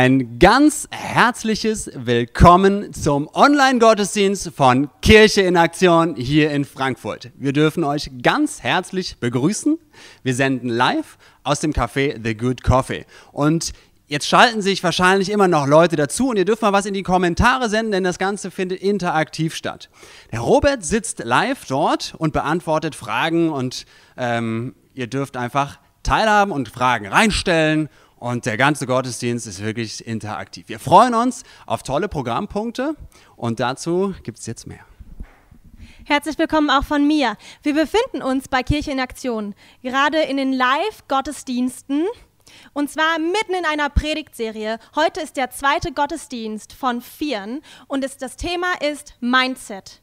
Ein ganz herzliches Willkommen zum Online-Gottesdienst von Kirche in Aktion hier in Frankfurt. Wir dürfen euch ganz herzlich begrüßen. Wir senden live aus dem Café The Good Coffee. Und jetzt schalten sich wahrscheinlich immer noch Leute dazu und ihr dürft mal was in die Kommentare senden, denn das Ganze findet interaktiv statt. Der Robert sitzt live dort und beantwortet Fragen und ähm, ihr dürft einfach teilhaben und Fragen reinstellen und der ganze Gottesdienst ist wirklich interaktiv. Wir freuen uns auf tolle Programmpunkte und dazu gibt es jetzt mehr. Herzlich willkommen auch von mir. Wir befinden uns bei Kirche in Aktion, gerade in den Live-Gottesdiensten. Und zwar mitten in einer Predigtserie. Heute ist der zweite Gottesdienst von vieren und ist, das Thema ist Mindset.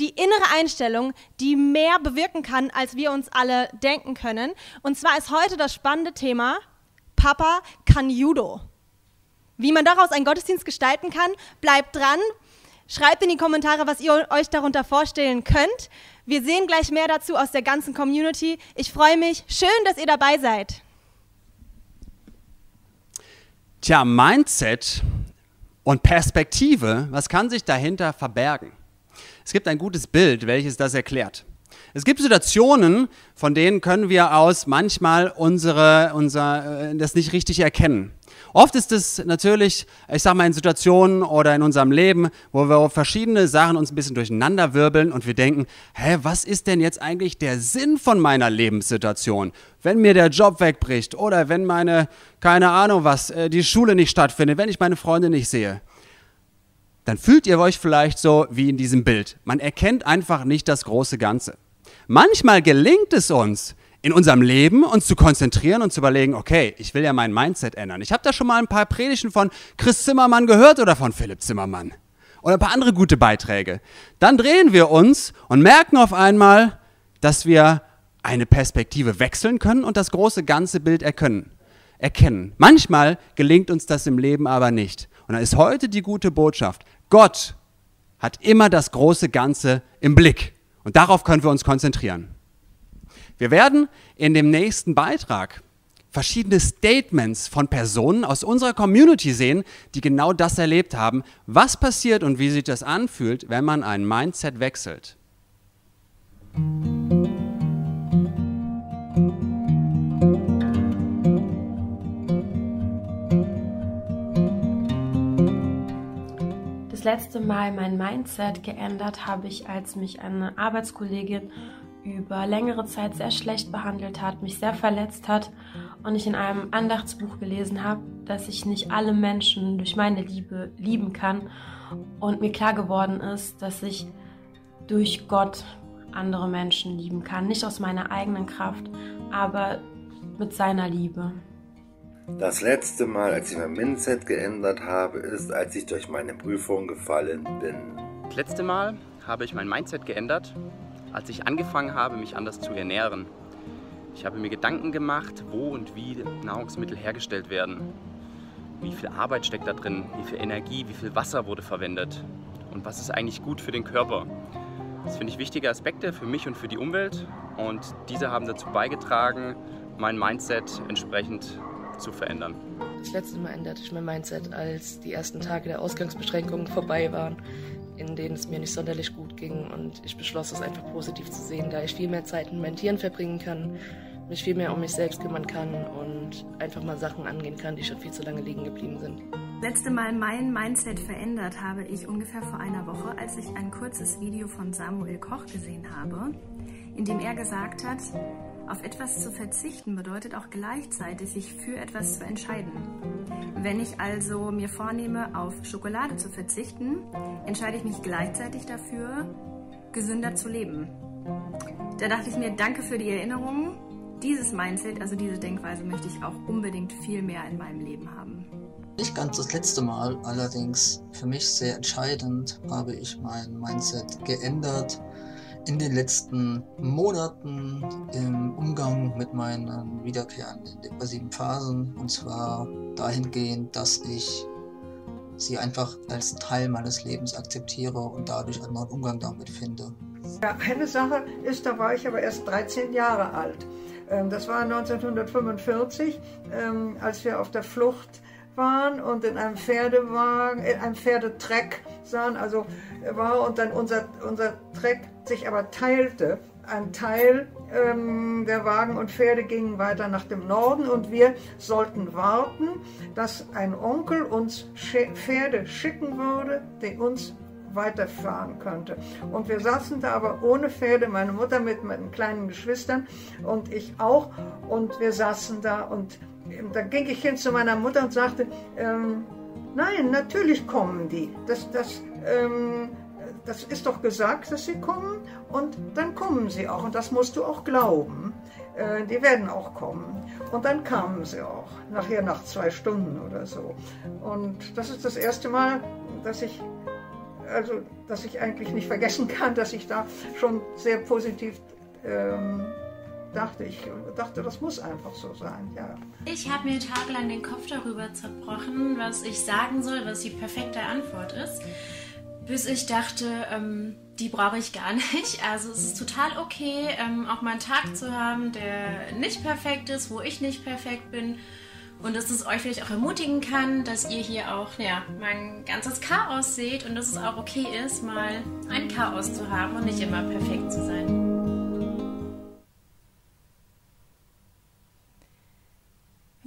Die innere Einstellung, die mehr bewirken kann, als wir uns alle denken können. Und zwar ist heute das spannende Thema Papa kann Judo. Wie man daraus einen Gottesdienst gestalten kann, bleibt dran. Schreibt in die Kommentare, was ihr euch darunter vorstellen könnt. Wir sehen gleich mehr dazu aus der ganzen Community. Ich freue mich. Schön, dass ihr dabei seid. Tja, Mindset und Perspektive, was kann sich dahinter verbergen? Es gibt ein gutes Bild, welches das erklärt. Es gibt Situationen, von denen können wir aus manchmal unsere, unser, äh, das nicht richtig erkennen. Oft ist es natürlich, ich sag mal, in Situationen oder in unserem Leben, wo wir verschiedene Sachen uns ein bisschen durcheinander wirbeln und wir denken, hä, was ist denn jetzt eigentlich der Sinn von meiner Lebenssituation? Wenn mir der Job wegbricht oder wenn meine, keine Ahnung was, äh, die Schule nicht stattfindet, wenn ich meine Freunde nicht sehe dann fühlt ihr euch vielleicht so wie in diesem Bild. Man erkennt einfach nicht das große Ganze. Manchmal gelingt es uns, in unserem Leben uns zu konzentrieren und zu überlegen, okay, ich will ja mein Mindset ändern. Ich habe da schon mal ein paar Predigten von Chris Zimmermann gehört oder von Philipp Zimmermann oder ein paar andere gute Beiträge. Dann drehen wir uns und merken auf einmal, dass wir eine Perspektive wechseln können und das große ganze Bild erkennen. erkennen. Manchmal gelingt uns das im Leben aber nicht. Und da ist heute die gute Botschaft. Gott hat immer das große Ganze im Blick. Und darauf können wir uns konzentrieren. Wir werden in dem nächsten Beitrag verschiedene Statements von Personen aus unserer Community sehen, die genau das erlebt haben. Was passiert und wie sich das anfühlt, wenn man ein Mindset wechselt. Letzte Mal mein Mindset geändert habe ich, als mich eine Arbeitskollegin über längere Zeit sehr schlecht behandelt hat, mich sehr verletzt hat und ich in einem Andachtsbuch gelesen habe, dass ich nicht alle Menschen durch meine Liebe lieben kann und mir klar geworden ist, dass ich durch Gott andere Menschen lieben kann, nicht aus meiner eigenen Kraft, aber mit seiner Liebe. Das letzte Mal, als ich mein Mindset geändert habe, ist, als ich durch meine Prüfung gefallen bin. Das letzte Mal habe ich mein Mindset geändert, als ich angefangen habe, mich anders zu ernähren. Ich habe mir Gedanken gemacht, wo und wie Nahrungsmittel hergestellt werden. Wie viel Arbeit steckt da drin, wie viel Energie, wie viel Wasser wurde verwendet und was ist eigentlich gut für den Körper. Das finde ich wichtige Aspekte für mich und für die Umwelt und diese haben dazu beigetragen, mein Mindset entsprechend zu verändern. Das letzte Mal änderte ich mein Mindset, als die ersten Tage der Ausgangsbeschränkungen vorbei waren, in denen es mir nicht sonderlich gut ging und ich beschloss, es einfach positiv zu sehen, da ich viel mehr Zeit mit meinen Tieren verbringen kann, mich viel mehr um mich selbst kümmern kann und einfach mal Sachen angehen kann, die schon viel zu lange liegen geblieben sind. Letzte Mal mein Mindset verändert habe ich ungefähr vor einer Woche, als ich ein kurzes Video von Samuel Koch gesehen habe, in dem er gesagt hat, auf etwas zu verzichten bedeutet auch gleichzeitig sich für etwas zu entscheiden. Wenn ich also mir vornehme, auf Schokolade zu verzichten, entscheide ich mich gleichzeitig dafür, gesünder zu leben. Da dachte ich mir, danke für die Erinnerung. Dieses Mindset, also diese Denkweise möchte ich auch unbedingt viel mehr in meinem Leben haben. Nicht ganz das letzte Mal, allerdings für mich sehr entscheidend habe ich mein Mindset geändert in den letzten Monaten im Umgang mit meinen wiederkehrenden depressiven Phasen. Und zwar dahingehend, dass ich sie einfach als Teil meines Lebens akzeptiere und dadurch einen neuen Umgang damit finde. Ja, eine Sache ist, da war ich aber erst 13 Jahre alt. Ähm, das war 1945, ähm, als wir auf der Flucht waren und in einem Pferdewagen, in einem Pferdetreck sahen, also war und dann unser, unser Treck sich aber teilte. Ein Teil ähm, der Wagen und Pferde gingen weiter nach dem Norden und wir sollten warten, dass ein Onkel uns Pferde schicken würde, die uns weiterfahren könnte. Und wir saßen da aber ohne Pferde, meine Mutter mit meinen kleinen Geschwistern und ich auch. Und wir saßen da und da ging ich hin zu meiner Mutter und sagte, ähm, nein, natürlich kommen die. Das, das, ähm, das ist doch gesagt, dass sie kommen und dann kommen sie auch. Und das musst du auch glauben. Äh, die werden auch kommen. Und dann kamen sie auch, nachher nach zwei Stunden oder so. Und das ist das erste Mal, dass ich, also, dass ich eigentlich nicht vergessen kann, dass ich da schon sehr positiv ähm, dachte ich dachte, das muss einfach so sein, ja. Ich habe mir tagelang den Kopf darüber zerbrochen, was ich sagen soll, was die perfekte Antwort ist, bis ich dachte, ähm, die brauche ich gar nicht. Also es ist total okay, ähm, auch mal einen Tag zu haben, der nicht perfekt ist, wo ich nicht perfekt bin. Und dass es euch vielleicht auch ermutigen kann, dass ihr hier auch ja, mein ganzes Chaos seht und dass es auch okay ist, mal ein Chaos zu haben und nicht immer perfekt zu sein.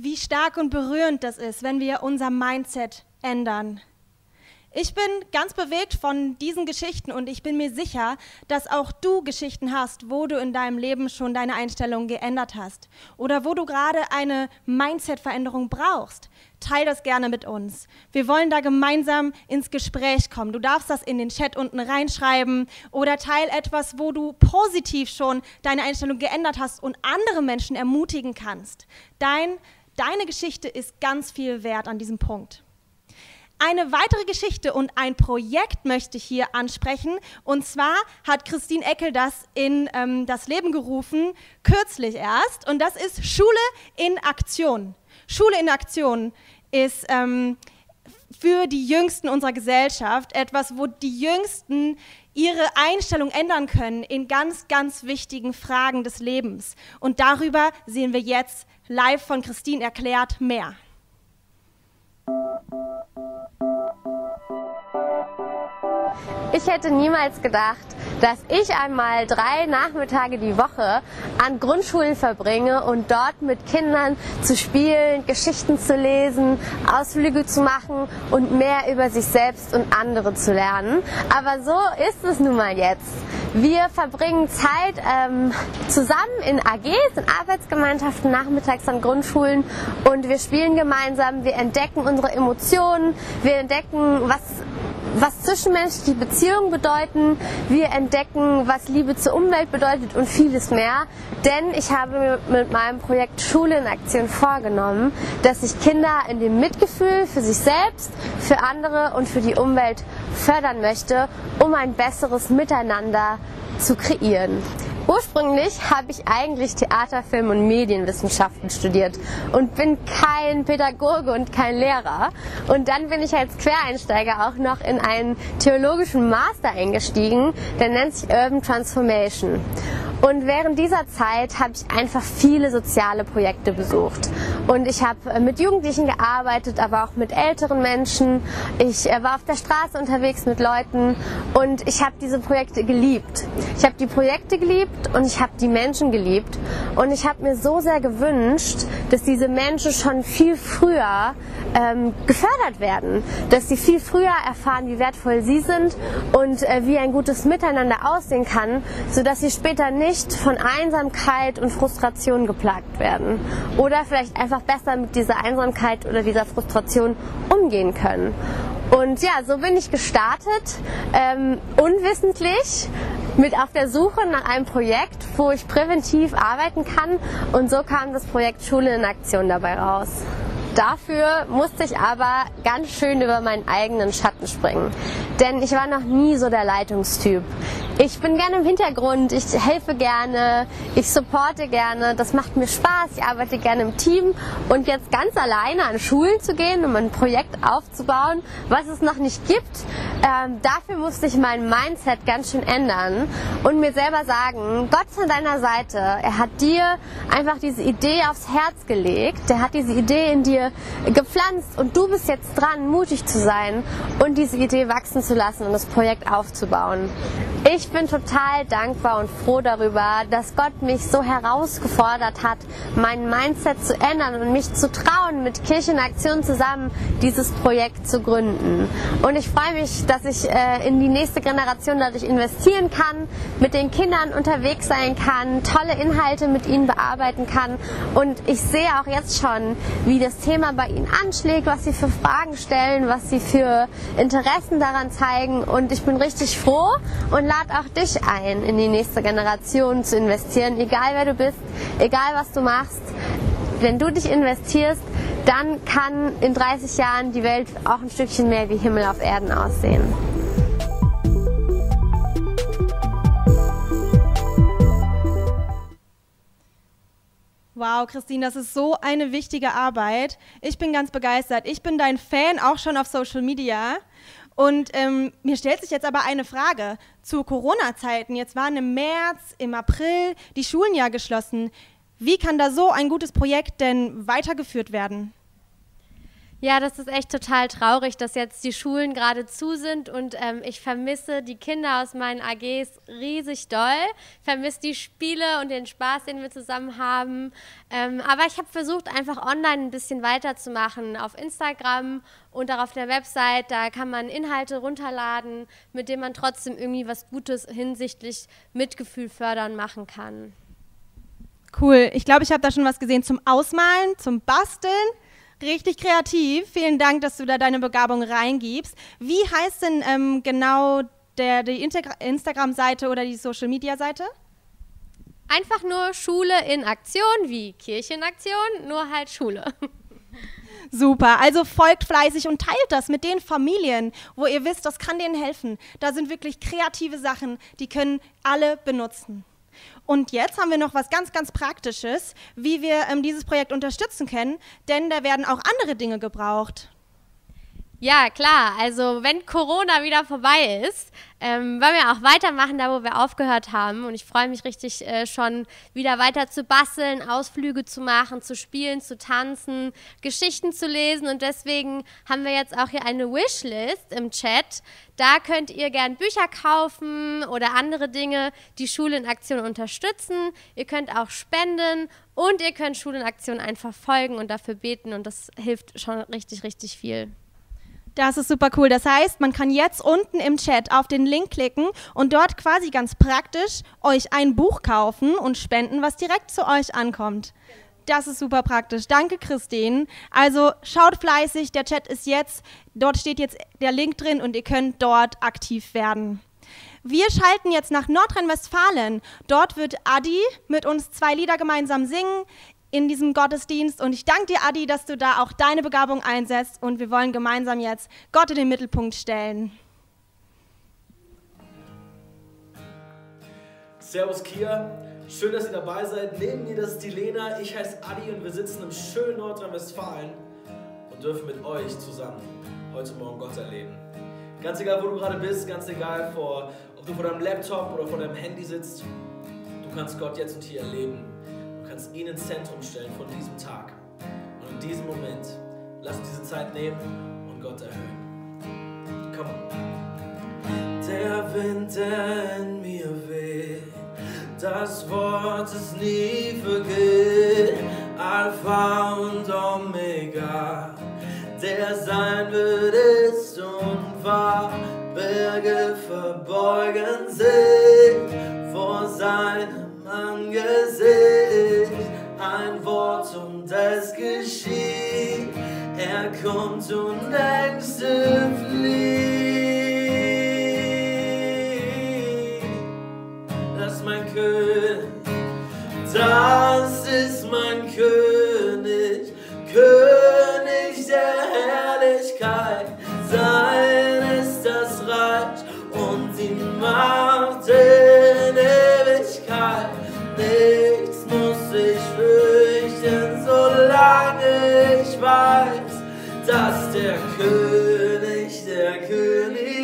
Wie stark und berührend das ist, wenn wir unser Mindset ändern. Ich bin ganz bewegt von diesen Geschichten und ich bin mir sicher, dass auch du Geschichten hast, wo du in deinem Leben schon deine Einstellung geändert hast oder wo du gerade eine Mindset-Veränderung brauchst. Teil das gerne mit uns. Wir wollen da gemeinsam ins Gespräch kommen. Du darfst das in den Chat unten reinschreiben oder teil etwas, wo du positiv schon deine Einstellung geändert hast und andere Menschen ermutigen kannst. Dein Deine Geschichte ist ganz viel wert an diesem Punkt. Eine weitere Geschichte und ein Projekt möchte ich hier ansprechen. Und zwar hat Christine Eckel das in ähm, das Leben gerufen, kürzlich erst. Und das ist Schule in Aktion. Schule in Aktion ist ähm, für die Jüngsten unserer Gesellschaft etwas, wo die Jüngsten ihre Einstellung ändern können in ganz, ganz wichtigen Fragen des Lebens. Und darüber sehen wir jetzt live von Christine erklärt mehr. Ich hätte niemals gedacht, dass ich einmal drei Nachmittage die Woche an Grundschulen verbringe und dort mit Kindern zu spielen, Geschichten zu lesen, Ausflüge zu machen und mehr über sich selbst und andere zu lernen. Aber so ist es nun mal jetzt. Wir verbringen Zeit ähm, zusammen in AGs, in Arbeitsgemeinschaften, nachmittags an Grundschulen und wir spielen gemeinsam, wir entdecken unsere Emotionen, wir entdecken, was was zwischenmenschliche Beziehungen bedeuten. Wir entdecken, was Liebe zur Umwelt bedeutet und vieles mehr. Denn ich habe mir mit meinem Projekt Schule in Aktion vorgenommen, dass ich Kinder in dem Mitgefühl für sich selbst, für andere und für die Umwelt fördern möchte, um ein besseres Miteinander zu kreieren. Ursprünglich habe ich eigentlich Theater, Film und Medienwissenschaften studiert und bin kein Pädagoge und kein Lehrer. Und dann bin ich als Quereinsteiger auch noch in einen theologischen Master eingestiegen, der nennt sich Urban Transformation. Und während dieser Zeit habe ich einfach viele soziale Projekte besucht. Und ich habe äh, mit Jugendlichen gearbeitet, aber auch mit älteren Menschen. Ich äh, war auf der Straße unterwegs mit Leuten und ich habe diese Projekte geliebt. Ich habe die Projekte geliebt und ich habe die Menschen geliebt. Und ich habe mir so sehr gewünscht, dass diese Menschen schon viel früher ähm, gefördert werden, dass sie viel früher erfahren, wie wertvoll sie sind und äh, wie ein gutes Miteinander aussehen kann, sodass sie später nicht von Einsamkeit und Frustration geplagt werden oder vielleicht einfach besser mit dieser Einsamkeit oder dieser Frustration umgehen können. Und ja, so bin ich gestartet, ähm, unwissentlich, mit auf der Suche nach einem Projekt, wo ich präventiv arbeiten kann. Und so kam das Projekt Schule in Aktion dabei raus. Dafür musste ich aber ganz schön über meinen eigenen Schatten springen. Denn ich war noch nie so der Leitungstyp. Ich bin gerne im Hintergrund, ich helfe gerne, ich supporte gerne, das macht mir Spaß, ich arbeite gerne im Team und jetzt ganz alleine an Schulen zu gehen, um ein Projekt aufzubauen, was es noch nicht gibt, ähm, dafür musste ich mein Mindset ganz schön ändern und mir selber sagen, Gott ist an deiner Seite. Er hat dir einfach diese Idee aufs Herz gelegt. Der hat diese Idee in dir gepflanzt und du bist jetzt dran, mutig zu sein und diese Idee wachsen zu lassen und das Projekt aufzubauen. Ich bin total dankbar und froh darüber, dass Gott mich so herausgefordert hat, mein Mindset zu ändern und mich zu trauen, mit Kirche in Aktion zusammen dieses Projekt zu gründen. Und ich freue mich, dass ich äh, in die nächste Generation dadurch investieren kann, mit den Kindern unterwegs sein kann, tolle Inhalte mit ihnen bearbeiten kann. Und ich sehe auch jetzt schon, wie das Thema bei ihnen anschlägt, was sie für Fragen stellen, was sie für Interessen daran zeigen. Und ich bin richtig froh und lade auch dich ein, in die nächste Generation zu investieren, egal wer du bist, egal was du machst. Wenn du dich investierst, dann kann in 30 Jahren die Welt auch ein Stückchen mehr wie Himmel auf Erden aussehen. Wow, Christine, das ist so eine wichtige Arbeit. Ich bin ganz begeistert. Ich bin dein Fan, auch schon auf Social Media. Und ähm, mir stellt sich jetzt aber eine Frage zu Corona-Zeiten. Jetzt waren im März, im April die Schulen ja geschlossen. Wie kann da so ein gutes Projekt denn weitergeführt werden? Ja, das ist echt total traurig, dass jetzt die Schulen gerade zu sind und ähm, ich vermisse die Kinder aus meinen AGs riesig doll. Vermisse die Spiele und den Spaß, den wir zusammen haben. Ähm, aber ich habe versucht, einfach online ein bisschen weiterzumachen auf Instagram und auch auf der Website. Da kann man Inhalte runterladen, mit denen man trotzdem irgendwie was Gutes hinsichtlich Mitgefühl fördern machen kann. Cool. Ich glaube, ich habe da schon was gesehen zum Ausmalen, zum Basteln. Richtig kreativ. Vielen Dank, dass du da deine Begabung reingibst. Wie heißt denn ähm, genau der, die Instagram-Seite oder die Social-Media-Seite? Einfach nur Schule in Aktion, wie Kirche in Aktion, nur halt Schule. Super, also folgt fleißig und teilt das mit den Familien, wo ihr wisst, das kann denen helfen. Da sind wirklich kreative Sachen, die können alle benutzen. Und jetzt haben wir noch was ganz, ganz Praktisches, wie wir ähm, dieses Projekt unterstützen können, denn da werden auch andere Dinge gebraucht. Ja, klar. Also wenn Corona wieder vorbei ist, ähm, wollen wir auch weitermachen, da wo wir aufgehört haben. Und ich freue mich richtig äh, schon wieder weiter zu basteln, Ausflüge zu machen, zu spielen, zu tanzen, Geschichten zu lesen. Und deswegen haben wir jetzt auch hier eine Wishlist im Chat. Da könnt ihr gern Bücher kaufen oder andere Dinge, die Schule in Aktion unterstützen. Ihr könnt auch spenden und ihr könnt Schule in Aktion einfach folgen und dafür beten. Und das hilft schon richtig, richtig viel. Das ist super cool. Das heißt, man kann jetzt unten im Chat auf den Link klicken und dort quasi ganz praktisch euch ein Buch kaufen und spenden, was direkt zu euch ankommt. Das ist super praktisch. Danke, Christine. Also schaut fleißig, der Chat ist jetzt, dort steht jetzt der Link drin und ihr könnt dort aktiv werden. Wir schalten jetzt nach Nordrhein-Westfalen. Dort wird Adi mit uns zwei Lieder gemeinsam singen in diesem Gottesdienst. Und ich danke dir, Adi, dass du da auch deine Begabung einsetzt. Und wir wollen gemeinsam jetzt Gott in den Mittelpunkt stellen. Servus Kia, schön, dass ihr dabei seid. Neben mir das ist die Lena, ich heiße Adi und wir sitzen im schönen Nordrhein-Westfalen und dürfen mit euch zusammen heute Morgen Gott erleben. Ganz egal, wo du gerade bist, ganz egal, vor, ob du vor deinem Laptop oder vor deinem Handy sitzt, du kannst Gott jetzt und hier erleben kannst ihn ins Zentrum stellen von diesem Tag. Und in diesem Moment, lass uns diese Zeit nehmen und Gott erhöhen. Komm. Der Wind, der in mir weht, das Wort ist nie vergeht. Alpha und Omega, der sein wird, ist und war. Berge verbeugen sich vor seinem Angesicht ein Wort und es geschieht. Er kommt und Ängste fliehen. Das ist mein König, das ist mein König, König der Herrlichkeit. Sein ist das Reich und die Macht in weiß, dass der König der Könige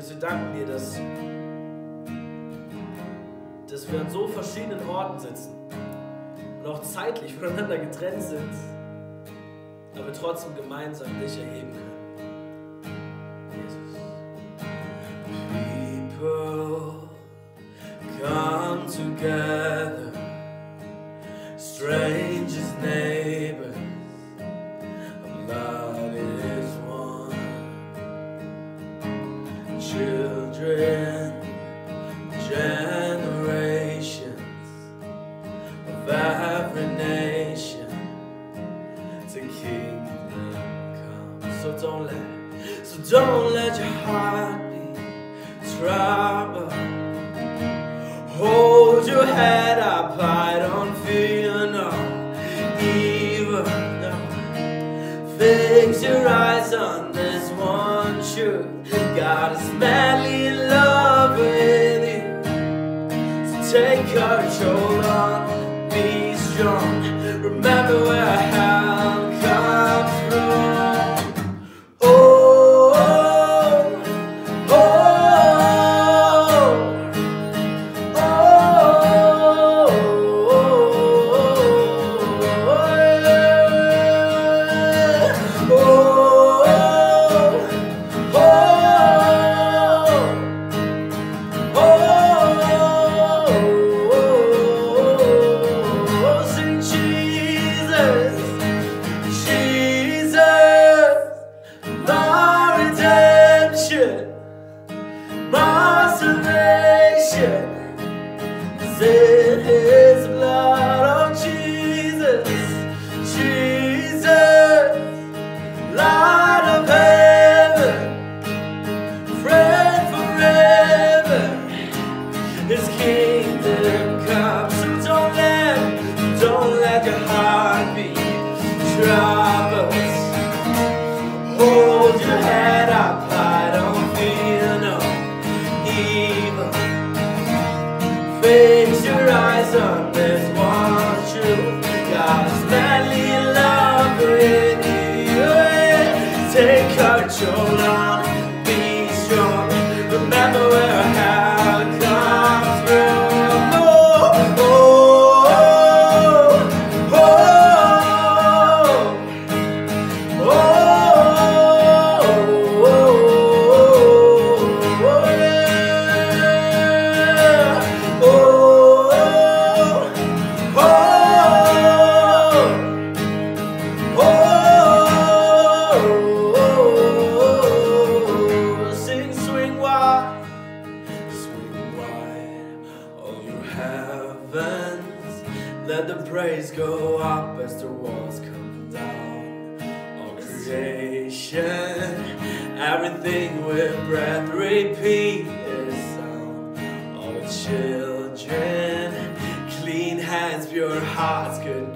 Jesus, wir danken dir, dass, dass wir an so verschiedenen Orten sitzen und auch zeitlich voneinander getrennt sind, aber trotzdem gemeinsam dich erheben können. Peter's on all children. Clean hands, pure hearts, good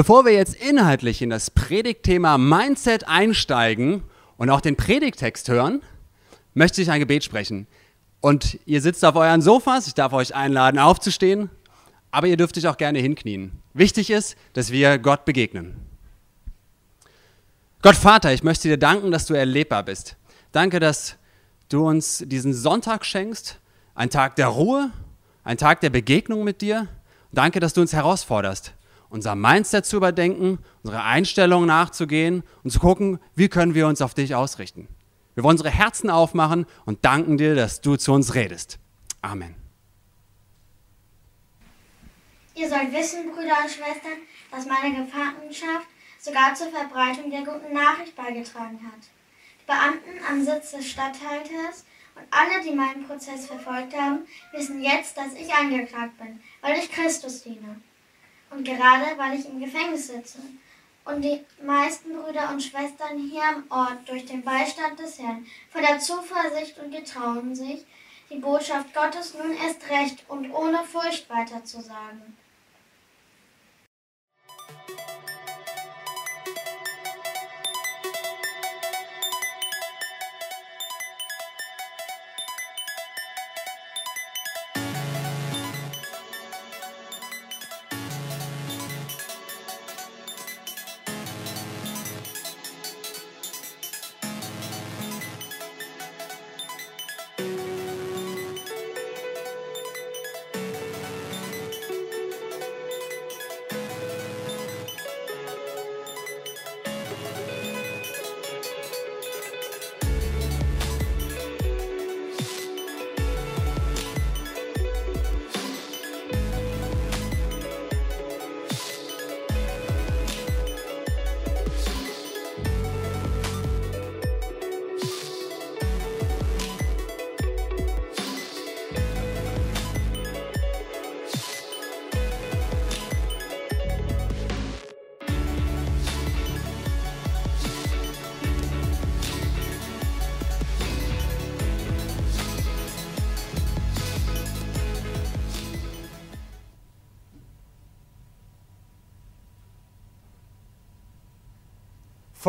Bevor wir jetzt inhaltlich in das Predigtthema Mindset einsteigen und auch den Predigtext hören, möchte ich ein Gebet sprechen. Und ihr sitzt auf euren Sofas, ich darf euch einladen, aufzustehen, aber ihr dürft euch auch gerne hinknien. Wichtig ist, dass wir Gott begegnen. Gott Vater, ich möchte dir danken, dass du erlebbar bist. Danke, dass du uns diesen Sonntag schenkst, ein Tag der Ruhe, ein Tag der Begegnung mit dir. Danke, dass du uns herausforderst, unser Mindset zu überdenken, unsere Einstellung nachzugehen und zu gucken, wie können wir uns auf dich ausrichten. Wir wollen unsere Herzen aufmachen und danken dir, dass du zu uns redest. Amen. Ihr sollt wissen, Brüder und Schwestern, dass meine Gefangenschaft sogar zur Verbreitung der guten Nachricht beigetragen hat. Die Beamten am Sitz des Statthalters und alle, die meinen Prozess verfolgt haben, wissen jetzt, dass ich angeklagt bin, weil ich Christus diene. Und gerade weil ich im Gefängnis sitze. Und die meisten Brüder und Schwestern hier am Ort durch den Beistand des Herrn voller Zuversicht und getrauen sich, die Botschaft Gottes nun erst recht und ohne Furcht weiterzusagen.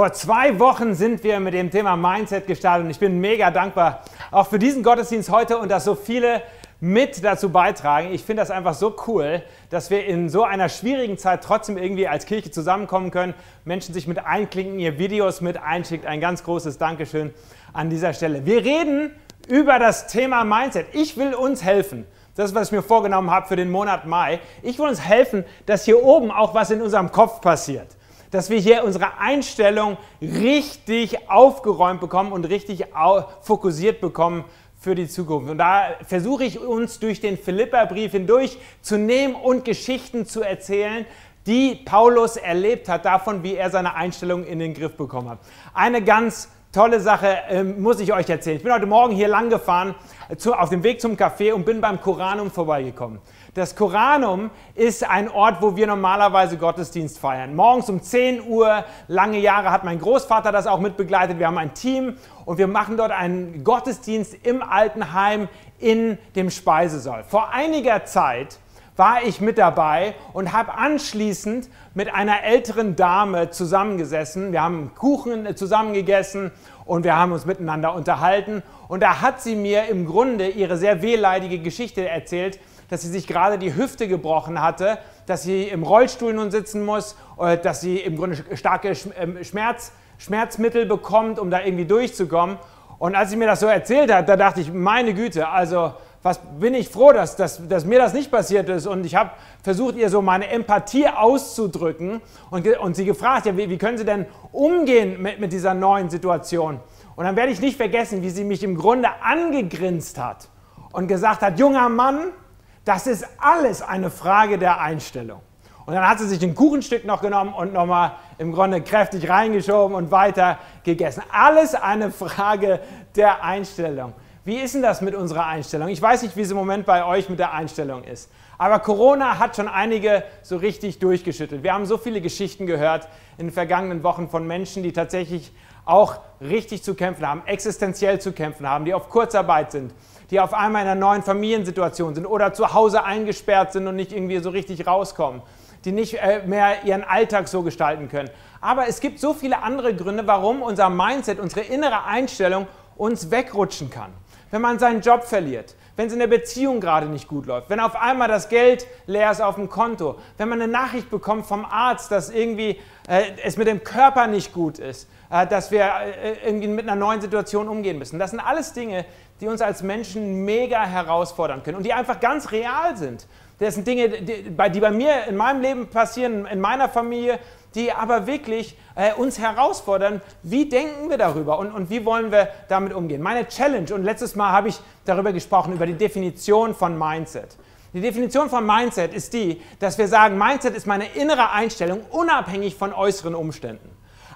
Vor zwei Wochen sind wir mit dem Thema Mindset gestartet und ich bin mega dankbar auch für diesen Gottesdienst heute und dass so viele mit dazu beitragen. Ich finde das einfach so cool, dass wir in so einer schwierigen Zeit trotzdem irgendwie als Kirche zusammenkommen können, Menschen sich mit einklinken, ihr Videos mit einschickt. Ein ganz großes Dankeschön an dieser Stelle. Wir reden über das Thema Mindset. Ich will uns helfen. Das ist, was ich mir vorgenommen habe für den Monat Mai. Ich will uns helfen, dass hier oben auch was in unserem Kopf passiert dass wir hier unsere Einstellung richtig aufgeräumt bekommen und richtig fokussiert bekommen für die Zukunft. Und da versuche ich uns durch den Philipperbrief hindurch zu nehmen und Geschichten zu erzählen, die Paulus erlebt hat, davon, wie er seine Einstellung in den Griff bekommen hat. Eine ganz tolle Sache, ähm, muss ich euch erzählen. Ich bin heute Morgen hier lang gefahren, äh, zu, auf dem Weg zum Café und bin beim Koranum vorbeigekommen. Das Koranum ist ein Ort, wo wir normalerweise Gottesdienst feiern. Morgens um 10 Uhr, lange Jahre hat mein Großvater das auch mitbegleitet. Wir haben ein Team und wir machen dort einen Gottesdienst im Altenheim in dem Speisesaal. Vor einiger Zeit war ich mit dabei und habe anschließend mit einer älteren Dame zusammengesessen. Wir haben Kuchen zusammen gegessen und wir haben uns miteinander unterhalten. Und da hat sie mir im Grunde ihre sehr wehleidige Geschichte erzählt, dass sie sich gerade die Hüfte gebrochen hatte, dass sie im Rollstuhl nun sitzen muss, äh, dass sie im Grunde starke ähm, Schmerz, Schmerzmittel bekommt, um da irgendwie durchzukommen. Und als sie mir das so erzählt hat, da dachte ich, meine Güte, also was bin ich froh, dass, dass, dass mir das nicht passiert ist. Und ich habe versucht, ihr so meine Empathie auszudrücken und, und sie gefragt, ja, wie, wie können Sie denn umgehen mit, mit dieser neuen Situation? Und dann werde ich nicht vergessen, wie sie mich im Grunde angegrinst hat und gesagt hat, junger Mann, das ist alles eine Frage der Einstellung. Und dann hat sie sich ein Kuchenstück noch genommen und nochmal im Grunde kräftig reingeschoben und weiter gegessen. Alles eine Frage der Einstellung. Wie ist denn das mit unserer Einstellung? Ich weiß nicht, wie es im Moment bei euch mit der Einstellung ist. Aber Corona hat schon einige so richtig durchgeschüttelt. Wir haben so viele Geschichten gehört in den vergangenen Wochen von Menschen, die tatsächlich auch richtig zu kämpfen haben, existenziell zu kämpfen haben, die auf Kurzarbeit sind, die auf einmal in einer neuen Familiensituation sind oder zu Hause eingesperrt sind und nicht irgendwie so richtig rauskommen, die nicht äh, mehr ihren Alltag so gestalten können. Aber es gibt so viele andere Gründe, warum unser Mindset, unsere innere Einstellung uns wegrutschen kann wenn man seinen Job verliert, wenn es in der Beziehung gerade nicht gut läuft, wenn auf einmal das Geld leer ist auf dem Konto, wenn man eine Nachricht bekommt vom Arzt, dass irgendwie äh, es mit dem Körper nicht gut ist, äh, dass wir äh, irgendwie mit einer neuen Situation umgehen müssen. Das sind alles Dinge, die uns als Menschen mega herausfordern können und die einfach ganz real sind. Das sind Dinge, die, die bei mir in meinem Leben passieren, in meiner Familie, die aber wirklich äh, uns herausfordern, wie denken wir darüber und, und wie wollen wir damit umgehen. Meine Challenge, und letztes Mal habe ich darüber gesprochen, über die Definition von Mindset. Die Definition von Mindset ist die, dass wir sagen, Mindset ist meine innere Einstellung unabhängig von äußeren Umständen.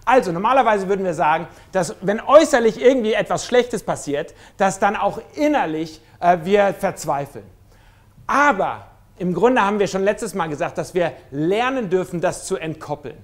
Also normalerweise würden wir sagen, dass wenn äußerlich irgendwie etwas Schlechtes passiert, dass dann auch innerlich äh, wir verzweifeln. Aber im Grunde haben wir schon letztes Mal gesagt, dass wir lernen dürfen, das zu entkoppeln.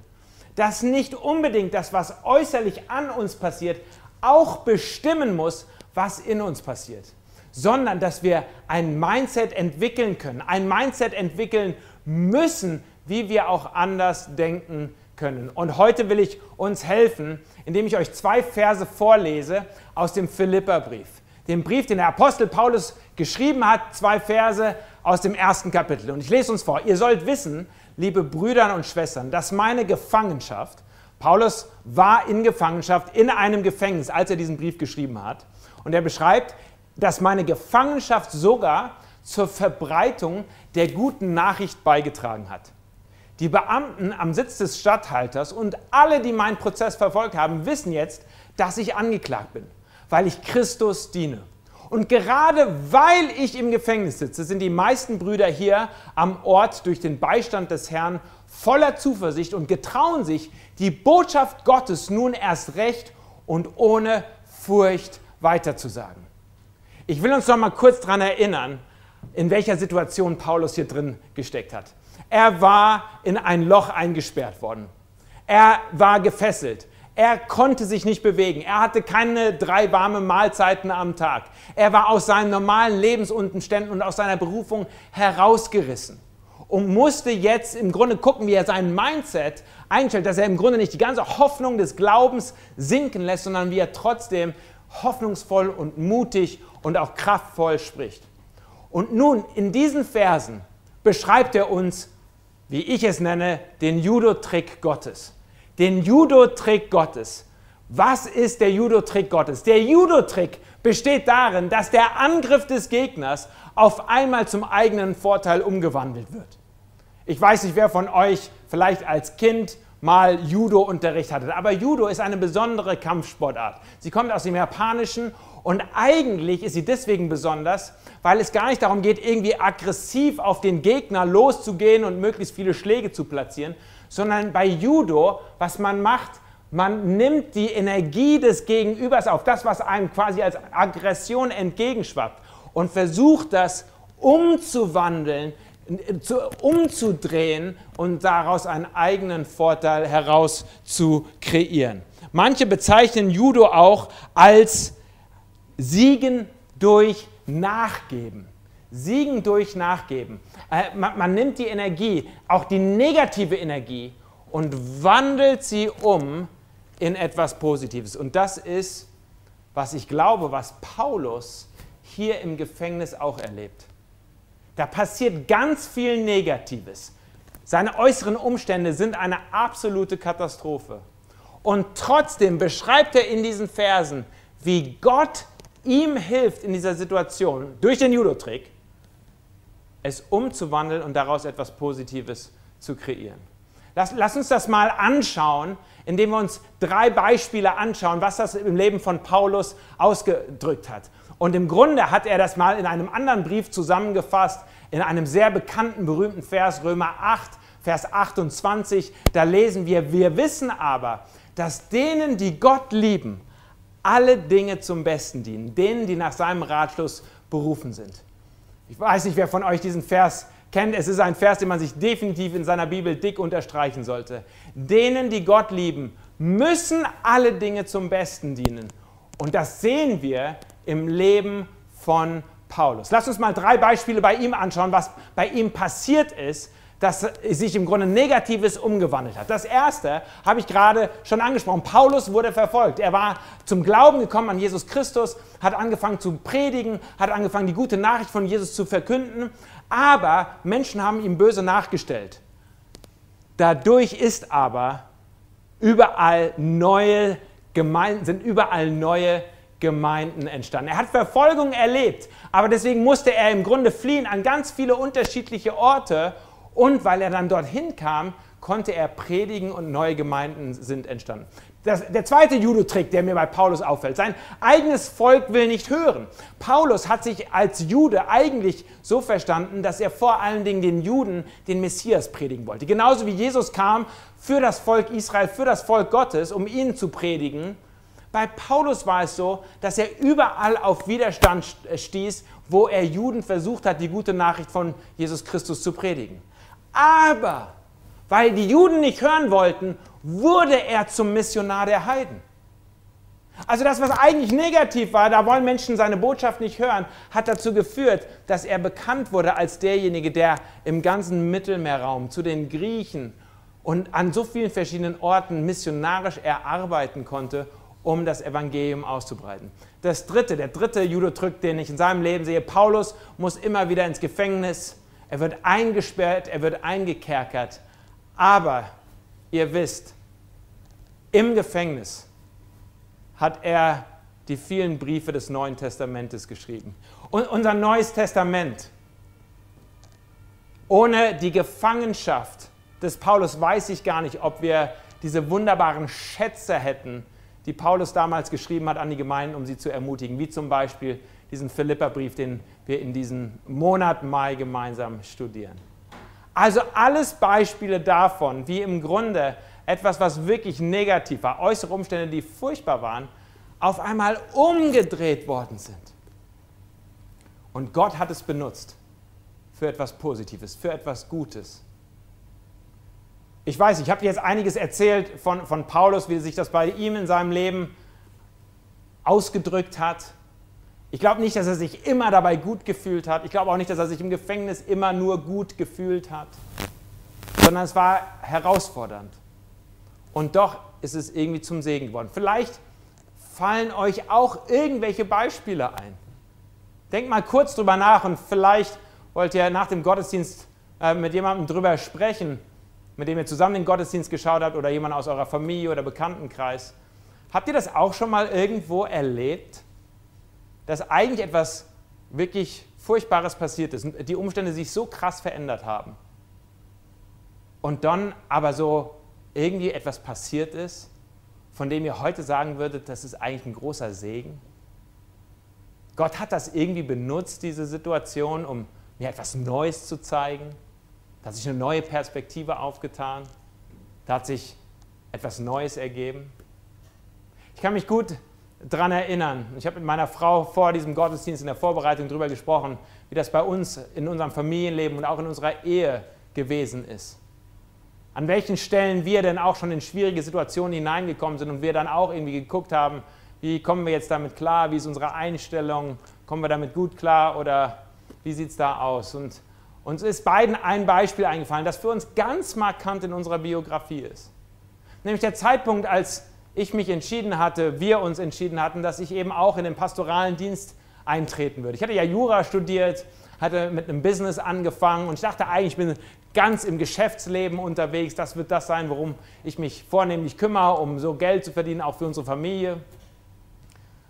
Dass nicht unbedingt das, was äußerlich an uns passiert, auch bestimmen muss, was in uns passiert, sondern dass wir ein Mindset entwickeln können, ein Mindset entwickeln müssen, wie wir auch anders denken können. Und heute will ich uns helfen, indem ich euch zwei Verse vorlese aus dem Philipperbrief. Dem Brief, den der Apostel Paulus geschrieben hat, zwei Verse aus dem ersten Kapitel. Und ich lese uns vor. Ihr sollt wissen, liebe Brüder und Schwestern, dass meine Gefangenschaft, Paulus war in Gefangenschaft in einem Gefängnis, als er diesen Brief geschrieben hat. Und er beschreibt, dass meine Gefangenschaft sogar zur Verbreitung der guten Nachricht beigetragen hat. Die Beamten am Sitz des Statthalters und alle, die meinen Prozess verfolgt haben, wissen jetzt, dass ich angeklagt bin, weil ich Christus diene. Und gerade weil ich im Gefängnis sitze, sind die meisten Brüder hier am Ort durch den Beistand des Herrn voller Zuversicht und getrauen sich, die Botschaft Gottes nun erst recht und ohne Furcht weiterzusagen. Ich will uns noch mal kurz daran erinnern, in welcher Situation Paulus hier drin gesteckt hat. Er war in ein Loch eingesperrt worden. Er war gefesselt. Er konnte sich nicht bewegen. Er hatte keine drei warme Mahlzeiten am Tag. Er war aus seinen normalen Lebensumständen und aus seiner Berufung herausgerissen und musste jetzt im Grunde gucken, wie er sein Mindset einstellt, dass er im Grunde nicht die ganze Hoffnung des Glaubens sinken lässt, sondern wie er trotzdem hoffnungsvoll und mutig und auch kraftvoll spricht. Und nun in diesen Versen beschreibt er uns, wie ich es nenne, den Judo-Trick Gottes den Judo-Trick Gottes. Was ist der Judo-Trick Gottes? Der Judo-Trick besteht darin, dass der Angriff des Gegners auf einmal zum eigenen Vorteil umgewandelt wird. Ich weiß nicht, wer von euch vielleicht als Kind mal Judo-Unterricht hatte, aber Judo ist eine besondere Kampfsportart. Sie kommt aus dem Japanischen und eigentlich ist sie deswegen besonders, weil es gar nicht darum geht, irgendwie aggressiv auf den Gegner loszugehen und möglichst viele Schläge zu platzieren, sondern bei Judo, was man macht, Man nimmt die Energie des Gegenübers auf, das, was einem quasi als Aggression entgegenschwappt, und versucht das umzuwandeln, zu, umzudrehen und daraus einen eigenen Vorteil heraus zu kreieren. Manche bezeichnen Judo auch als Siegen durch Nachgeben. Siegen durch Nachgeben. Äh, man, man nimmt die Energie, auch die negative Energie, und wandelt sie um in etwas Positives. Und das ist, was ich glaube, was Paulus hier im Gefängnis auch erlebt. Da passiert ganz viel Negatives. Seine äußeren Umstände sind eine absolute Katastrophe. Und trotzdem beschreibt er in diesen Versen, wie Gott ihm hilft in dieser Situation durch den Judo-Trick, es umzuwandeln und daraus etwas Positives zu kreieren. Lass, lass, uns das mal anschauen, indem wir uns drei Beispiele anschauen, was das im Leben von Paulus ausgedrückt hat. Und im Grunde hat er das mal in einem anderen Brief zusammengefasst, in einem sehr bekannten, berühmten Vers, Römer 8, Vers 28. Da lesen wir, wir wissen aber, dass denen, die Gott lieben, alle Dinge zum Besten dienen, denen, die nach seinem Ratschluss berufen sind. Ich weiß nicht, wer von euch diesen Vers kennt. Es ist ein Vers, den man sich definitiv in seiner Bibel dick unterstreichen sollte. Denen, die Gott lieben, müssen alle Dinge zum Besten dienen. Und das sehen wir im Leben von Paulus. Lass uns mal drei Beispiele bei ihm anschauen, was bei ihm passiert ist, dass sich im Grunde Negatives umgewandelt hat. Das erste habe ich gerade schon angesprochen. Paulus wurde verfolgt. Er war zum Glauben gekommen an Jesus Christus, hat angefangen zu predigen, hat angefangen, die gute Nachricht von Jesus zu verkünden. Aber Menschen haben ihm böse nachgestellt. Dadurch ist aber überall neue Gemeinden, sind überall neue Gemeinden entstanden. Er hat Verfolgung erlebt, aber deswegen musste er im Grunde fliehen an ganz viele unterschiedliche Orte und weil er dann dorthin kam, konnte er predigen und neue Gemeinden sind entstanden. Das, der zweite Judo-Trick, der mir bei Paulus auffällt, sein eigenes Volk will nicht hören. Paulus hat sich als Jude eigentlich so verstanden, dass er vor allen Dingen den Juden den Messias predigen wollte. Genauso wie Jesus kam für das Volk Israel, für das Volk Gottes, um ihnen zu predigen. Bei Paulus war es so, dass er überall auf Widerstand stieß, wo er Juden versucht hat, die gute Nachricht von Jesus Christus zu predigen. Aber weil die Juden nicht hören wollten, wurde er zum Missionar der Heiden. Also das, was eigentlich negativ war, da wollen Menschen seine Botschaft nicht hören, hat dazu geführt, dass er bekannt wurde als derjenige, der im ganzen Mittelmeerraum zu den Griechen und an so vielen verschiedenen Orten missionarisch erarbeiten konnte, um das Evangelium auszubreiten. Das dritte, der dritte Judo-Trick, den ich in seinem Leben sehe, Paulus muss immer wieder ins Gefängnis, er wird eingesperrt, er wird eingekerkert. Aber ihr wisst, im Gefängnis hat er die vielen Briefe des Neuen Testamentes geschrieben. Und unser Neues Testament, ohne die Gefangenschaft des Paulus weiß ich gar nicht, ob wir diese wunderbaren Schätze hätten, die Paulus damals geschrieben hat an die Gemeinden, um sie zu ermutigen, wie zum Beispiel diesen Philipperbrief, den wir in diesem Monat Mai gemeinsam studieren. Also alles Beispiele davon, wie im Grunde etwas, was wirklich negativ war, äußere Umstände, die furchtbar waren, auf einmal umgedreht worden sind. Und Gott hat es benutzt für etwas Positives, für etwas Gutes. Ich weiß, ich habe jetzt einiges erzählt von, von Paulus, wie sich das bei ihm in seinem Leben ausgedrückt hat. Ich glaube nicht, dass er sich immer dabei gut gefühlt hat. Ich glaube auch nicht, dass er sich im Gefängnis immer nur gut gefühlt hat, sondern es war herausfordernd. Und doch ist es irgendwie zum Segen geworden. Vielleicht fallen euch auch irgendwelche Beispiele ein. Denkt mal kurz drüber nach und vielleicht wollt ihr nach dem Gottesdienst äh, mit jemandem drüber sprechen, mit dem ihr zusammen den Gottesdienst geschaut habt oder jemand aus eurer Familie oder Bekanntenkreis. Habt ihr das auch schon mal irgendwo erlebt? Dass eigentlich etwas wirklich Furchtbares passiert ist die Umstände sich so krass verändert haben. Und dann aber so irgendwie etwas passiert ist, von dem ihr heute sagen würdet, das ist eigentlich ein großer Segen. Gott hat das irgendwie benutzt, diese Situation, um mir etwas Neues zu zeigen. Da hat sich eine neue Perspektive aufgetan. Da hat sich etwas Neues ergeben. Ich kann mich gut daran erinnern. Ich habe mit meiner Frau vor diesem Gottesdienst in der Vorbereitung darüber gesprochen, wie das bei uns in unserem Familienleben und auch in unserer Ehe gewesen ist. An welchen Stellen wir denn auch schon in schwierige Situationen hineingekommen sind und wir dann auch irgendwie geguckt haben, wie kommen wir jetzt damit klar, wie ist unsere Einstellung, kommen wir damit gut klar oder wie sieht es da aus? Und uns ist beiden ein Beispiel eingefallen, das für uns ganz markant in unserer Biografie ist. Nämlich der Zeitpunkt, als ich mich entschieden hatte, wir uns entschieden hatten, dass ich eben auch in den pastoralen Dienst eintreten würde. Ich hatte ja Jura studiert, hatte mit einem Business angefangen und ich dachte eigentlich, ich bin ganz im Geschäftsleben unterwegs. Das wird das sein, worum ich mich vornehmlich kümmere, um so Geld zu verdienen, auch für unsere Familie.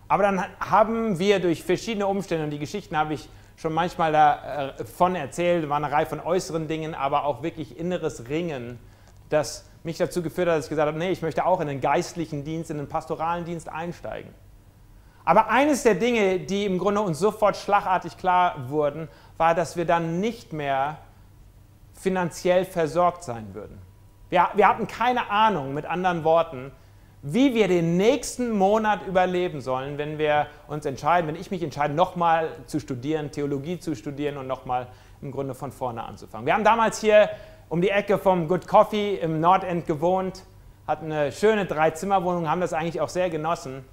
Aber dann haben wir durch verschiedene Umstände, und die Geschichten habe ich schon manchmal davon erzählt, war eine Reihe von äußeren Dingen, aber auch wirklich inneres Ringen, das mich dazu geführt hat, dass ich gesagt habe, nee, ich möchte auch in den geistlichen Dienst, in den pastoralen Dienst einsteigen. Aber eines der Dinge, die im Grunde uns sofort schlagartig klar wurden, war, dass wir dann nicht mehr finanziell versorgt sein würden. Wir, wir hatten keine Ahnung, mit anderen Worten, wie wir den nächsten Monat überleben sollen, wenn wir uns entscheiden, wenn ich mich entscheide, nochmal zu studieren, Theologie zu studieren und nochmal im Grunde von vorne anzufangen. Wir haben damals hier um die Ecke vom Good Coffee im Nordend gewohnt, hatten eine schöne Dreizimmerwohnung, haben das eigentlich auch sehr genossen.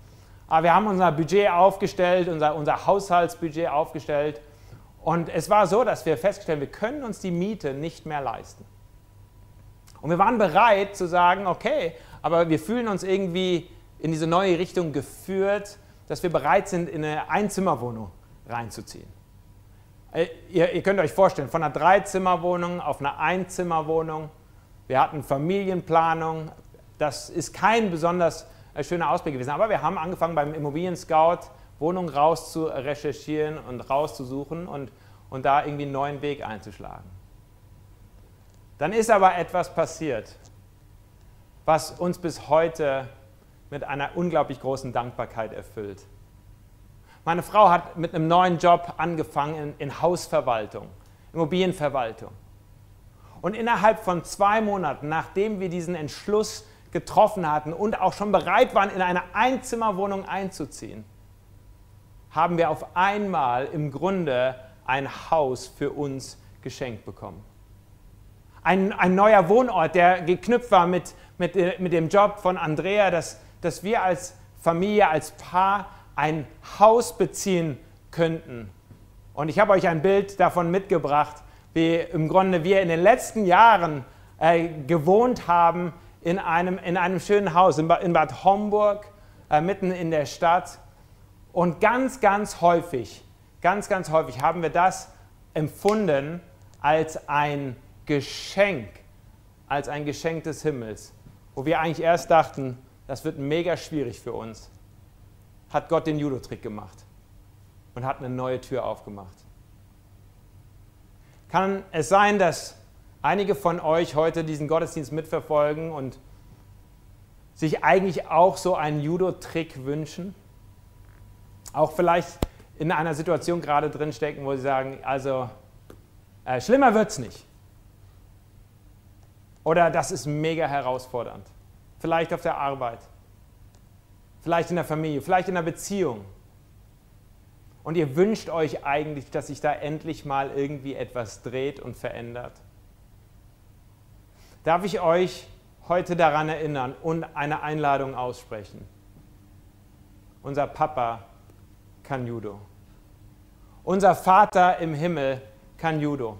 Aber wir haben unser Budget aufgestellt, unser, unser Haushaltsbudget aufgestellt. Und es war so, dass wir festgestellt haben, wir können uns die Miete nicht mehr leisten. Und wir waren bereit zu sagen, okay, aber wir fühlen uns irgendwie in diese neue Richtung geführt, dass wir bereit sind, in eine Einzimmerwohnung reinzuziehen. Äh, ihr, ihr könnt euch vorstellen, von einer Dreizimmerwohnung auf eine Einzimmerwohnung. Wir hatten Familienplanung. Das ist kein besonders äh, schöner Ausblick gewesen. Aber wir haben angefangen beim Immobilien Scout Wohnungen raus zu recherchieren und rauszusuchen und, und da irgendwie einen neuen Weg einzuschlagen. Dann ist aber etwas passiert was uns bis heute mit einer unglaublich großen Dankbarkeit erfüllt. Meine Frau hat mit einem neuen Job angefangen in, in Hausverwaltung, Immobilienverwaltung. Und innerhalb von zwei Monaten, nachdem wir diesen Entschluss getroffen hatten und auch schon bereit waren, in eine Einzimmerwohnung einzuziehen, haben wir auf einmal im Grunde ein Haus für uns geschenkt bekommen. Ein, ein neuer Wohnort, der geknüpft war mit, mit, äh, mit dem Job von Andrea, dass, dass wir als Familie, als Paar ein Haus beziehen könnten. Und ich habe euch ein Bild davon mitgebracht, wie im Grunde wir in den letzten Jahren äh, gewohnt haben in einem, in einem schönen Haus in, ba in Bad Homburg, äh, mitten in der Stadt. Und ganz, ganz häufig, ganz, ganz häufig haben wir das empfunden als ein Geschenk, als ein Geschenk des Himmels wo wir eigentlich erst dachten, das wird mega schwierig für uns, hat Gott den Judo-Trick gemacht und hat eine neue Tür aufgemacht. Kann es sein, dass einige von euch heute diesen Gottesdienst mitverfolgen und sich eigentlich auch so einen Judo-Trick wünschen? Auch vielleicht in einer Situation gerade drin stecken, wo sie sagen, also äh, schlimmer wird es nicht. Oder das ist mega herausfordernd. Vielleicht auf der Arbeit. Vielleicht in der Familie. Vielleicht in der Beziehung. Und ihr wünscht euch eigentlich, dass sich da endlich mal irgendwie etwas dreht und verändert. Darf ich euch heute daran erinnern und eine Einladung aussprechen? Unser Papa kann Judo. Unser Vater im Himmel kann Judo.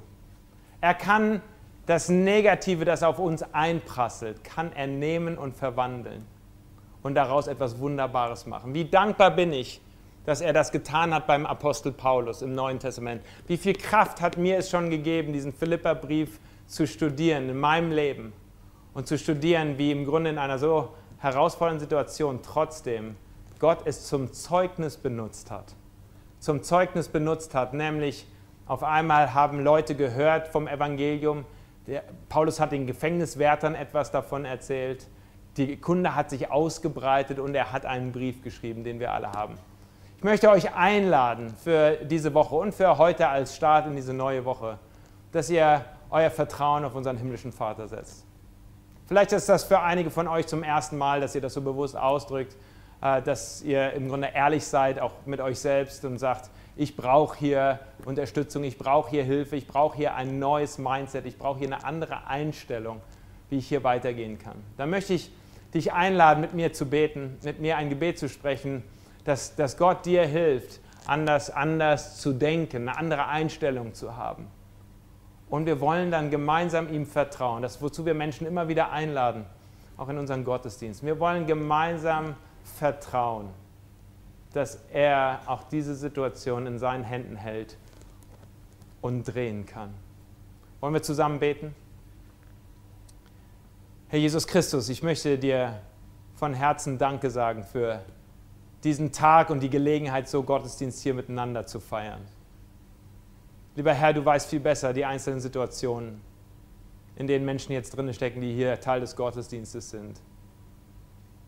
Er kann das Negative, das auf uns einprasselt, kann er nehmen und verwandeln und daraus etwas Wunderbares machen. Wie dankbar bin ich, dass er das getan hat beim Apostel Paulus im Neuen Testament. Wie viel Kraft hat mir es schon gegeben, diesen Philipperbrief zu studieren in meinem Leben und zu studieren, wie im Grunde in einer so herausfordernden Situation trotzdem Gott es zum Zeugnis benutzt hat. Zum Zeugnis benutzt hat, nämlich auf einmal haben Leute gehört vom Evangelium, der, Paulus hat den Gefängniswärtern etwas davon erzählt. Die Kunde hat sich ausgebreitet und er hat einen Brief geschrieben, den wir alle haben. Ich möchte euch einladen für diese Woche und für heute als Start in diese neue Woche, dass ihr euer Vertrauen auf unseren himmlischen Vater setzt. Vielleicht ist das für einige von euch zum ersten Mal, dass ihr das so bewusst ausdrückt. äh, dass ihr im Grunde ehrlich seid, auch mit euch selbst und sagt, ich brauche hier Unterstützung, ich brauche hier Hilfe, ich brauche hier ein neues Mindset, ich brauche hier eine andere Einstellung, wie ich hier weitergehen kann. Dann möchte ich dich einladen, mit mir zu beten, mit mir ein Gebet zu sprechen, dass, dass Gott dir hilft, anders, anders zu denken, eine andere Einstellung zu haben. Und wir wollen dann gemeinsam ihm vertrauen, das wozu wir Menschen immer wieder einladen, auch in unseren Gottesdiensten. Wir wollen gemeinsam vertrauen, dass er auch diese Situation in seinen Händen hält und drehen kann. Wollen wir zusammen beten? Herr Jesus Christus, ich möchte dir von Herzen Danke sagen für diesen Tag und die Gelegenheit, so Gottesdienst hier miteinander zu feiern. Lieber Herr, du weißt viel besser die einzelnen Situationen, in denen Menschen jetzt drin stecken, die hier Teil des Gottesdienstes sind.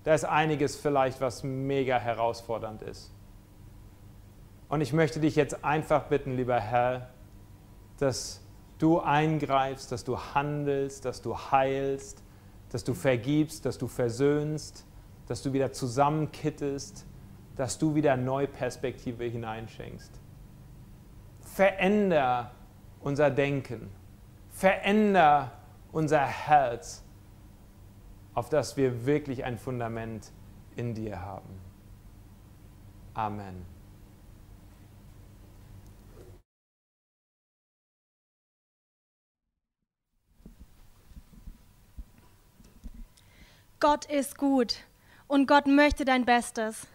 Da ist einiges vielleicht, was mega herausfordernd ist. Und ich möchte dich jetzt einfach bitten, lieber Herr, dass du eingreifst, dass du handelst, dass du heilst, dass du vergibst, dass du versöhnst, dass du wieder zusammenkittest, dass du wieder neue Perspektive hineinschenkst. Veränder unser Denken, veränder unser Herz, auf das wir wirklich ein Fundament in dir haben. Amen. Gott ist gut und Gott möchte dein Bestes.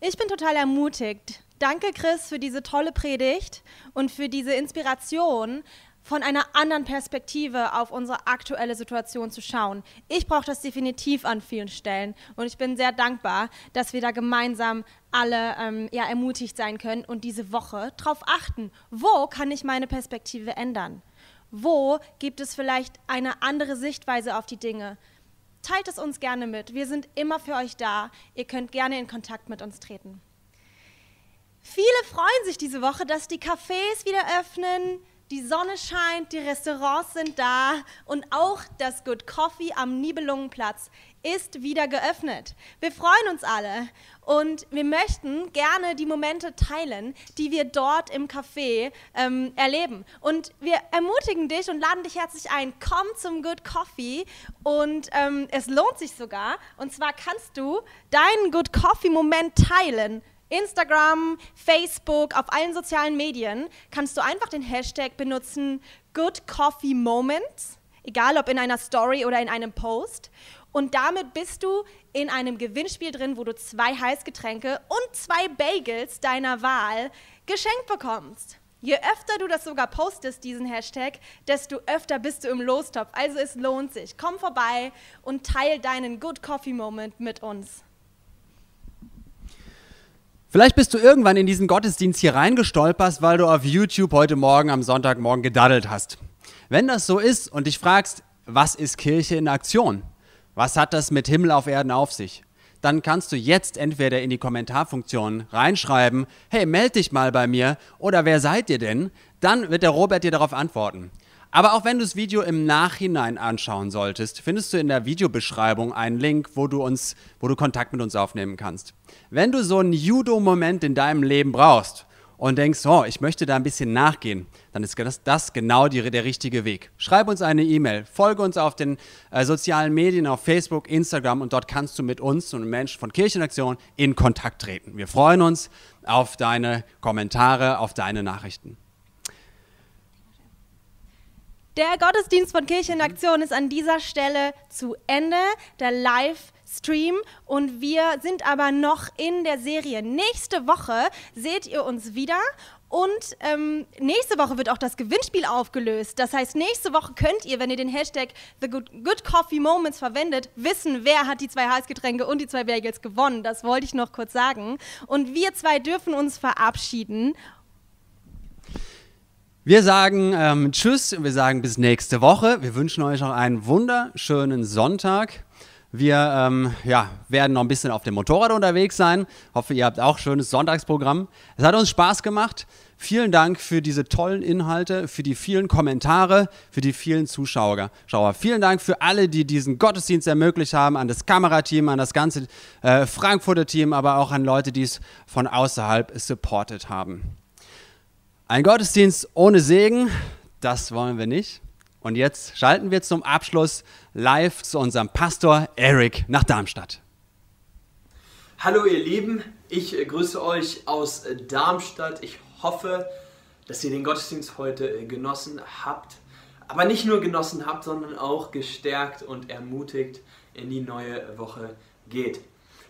Ich bin total ermutigt. Danke, Chris, für diese tolle Predigt und für diese Inspiration, von einer anderen Perspektive auf unsere aktuelle Situation zu schauen. Ich brauche das definitiv an vielen Stellen und ich bin sehr dankbar, dass wir da gemeinsam alle ähm, ja, ermutigt sein können und diese Woche darauf achten, wo kann ich meine Perspektive ändern? Wo gibt es vielleicht eine andere Sichtweise auf die Dinge? Teilt es uns gerne mit. Wir sind immer für euch da. Ihr könnt gerne in Kontakt mit uns treten. Viele freuen sich diese Woche, dass die Cafés wieder öffnen, die Sonne scheint, die Restaurants sind da und auch das Good Coffee am Nibelungenplatz ist wieder geöffnet. Wir freuen uns alle und wir möchten gerne die Momente teilen, die wir dort im Café ähm, erleben. Und wir ermutigen dich und laden dich herzlich ein, komm zum Good Coffee und ähm, es lohnt sich sogar. Und zwar kannst du deinen Good Coffee Moment teilen Instagram, Facebook, auf allen sozialen Medien kannst du einfach den Hashtag benutzen Good Coffee Moments, egal ob in einer Story oder in einem Post. Und damit bist du in einem Gewinnspiel drin, wo du zwei Heißgetränke und zwei Bagels deiner Wahl geschenkt bekommst. Je öfter du das sogar postest, diesen Hashtag, desto öfter bist du im Lostopf. Also es lohnt sich. Komm vorbei und teil deinen Good Coffee Moment mit uns. Vielleicht bist du irgendwann in diesen Gottesdienst hier reingestolpert, weil du auf YouTube heute Morgen am Sonntagmorgen gedaddelt hast. Wenn das so ist und dich fragst, was ist Kirche in Aktion? Was hat das mit Himmel auf Erden auf sich? Dann kannst du jetzt entweder in die Kommentarfunktion reinschreiben, hey, meld dich mal bei mir oder wer seid ihr denn? Dann wird der Robert dir darauf antworten. Aber auch wenn du das Video im Nachhinein anschauen solltest, findest du in der Videobeschreibung einen Link, wo du uns, wo du Kontakt mit uns aufnehmen kannst. Wenn du so einen Judo-Moment in deinem Leben brauchst und denkst, oh, ich möchte da ein bisschen nachgehen, dann ist das, das genau die, der richtige Weg. Schreib uns eine E-Mail, folge uns auf den äh, sozialen Medien, auf Facebook, Instagram und dort kannst du mit uns und Menschen von Kirchenaktion in Kontakt treten. Wir freuen uns auf deine Kommentare, auf deine Nachrichten. Der Gottesdienst von Kirche in Aktion ist an dieser Stelle zu Ende, der Livestream. Und wir sind aber noch in der Serie. Nächste Woche seht ihr uns wieder. Und ähm, nächste Woche wird auch das Gewinnspiel aufgelöst. Das heißt, nächste Woche könnt ihr, wenn ihr den Hashtag The Good, Good Coffee Moments verwendet, wissen, wer hat die zwei Heißgetränke und die zwei Bagels gewonnen. Das wollte ich noch kurz sagen. Und wir zwei dürfen uns verabschieden. Wir sagen ähm, Tschüss, wir sagen bis nächste Woche. Wir wünschen euch noch einen wunderschönen Sonntag. Wir ähm, ja, werden noch ein bisschen auf dem Motorrad unterwegs sein. Hoffe, ihr habt auch ein schönes Sonntagsprogramm. Es hat uns Spaß gemacht. Vielen Dank für diese tollen Inhalte, für die vielen Kommentare, für die vielen Zuschauer. Vielen Dank für alle, die diesen Gottesdienst ermöglicht haben, an das Kamerateam, an das ganze äh, Frankfurter Team, aber auch an Leute, die es von außerhalb supportet haben. Ein Gottesdienst ohne Segen, das wollen wir nicht. Und jetzt schalten wir zum Abschluss live zu unserem Pastor Eric nach Darmstadt. Hallo ihr Lieben, ich grüße euch aus Darmstadt. Ich hoffe, dass ihr den Gottesdienst heute genossen habt. Aber nicht nur genossen habt, sondern auch gestärkt und ermutigt in die neue Woche geht.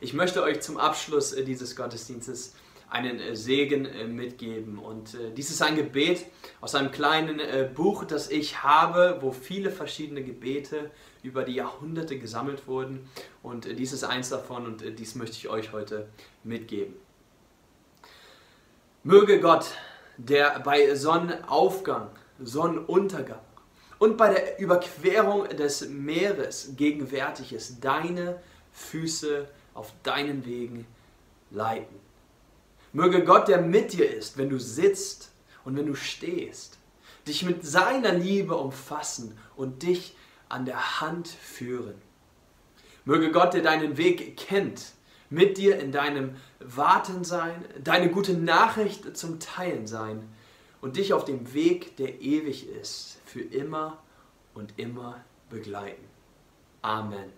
Ich möchte euch zum Abschluss dieses Gottesdienstes einen äh, Segen äh, mitgeben. Und äh, dies ist ein Gebet aus einem kleinen Buch, das ich habe, wo viele verschiedene Gebete über die Jahrhunderte gesammelt wurden. Und dies ist eins davon und dies möchte ich euch heute mitgeben. Möge Gott, der bei Sonnenaufgang, Sonnenuntergang und bei der Überquerung des Meeres gegenwärtig ist, deine Füße auf deinen Wegen leiten. Möge Gott, der mit dir ist, wenn du sitzt und wenn du stehst, dich mit seiner Liebe umfassen und dich an der Hand führen. Möge Gott, der deinen Weg kennt, mit dir in deinem Warten sein, deine gute Nachricht zum Teilen sein und dich auf dem Weg, der ewig ist, für immer und immer begleiten. Amen.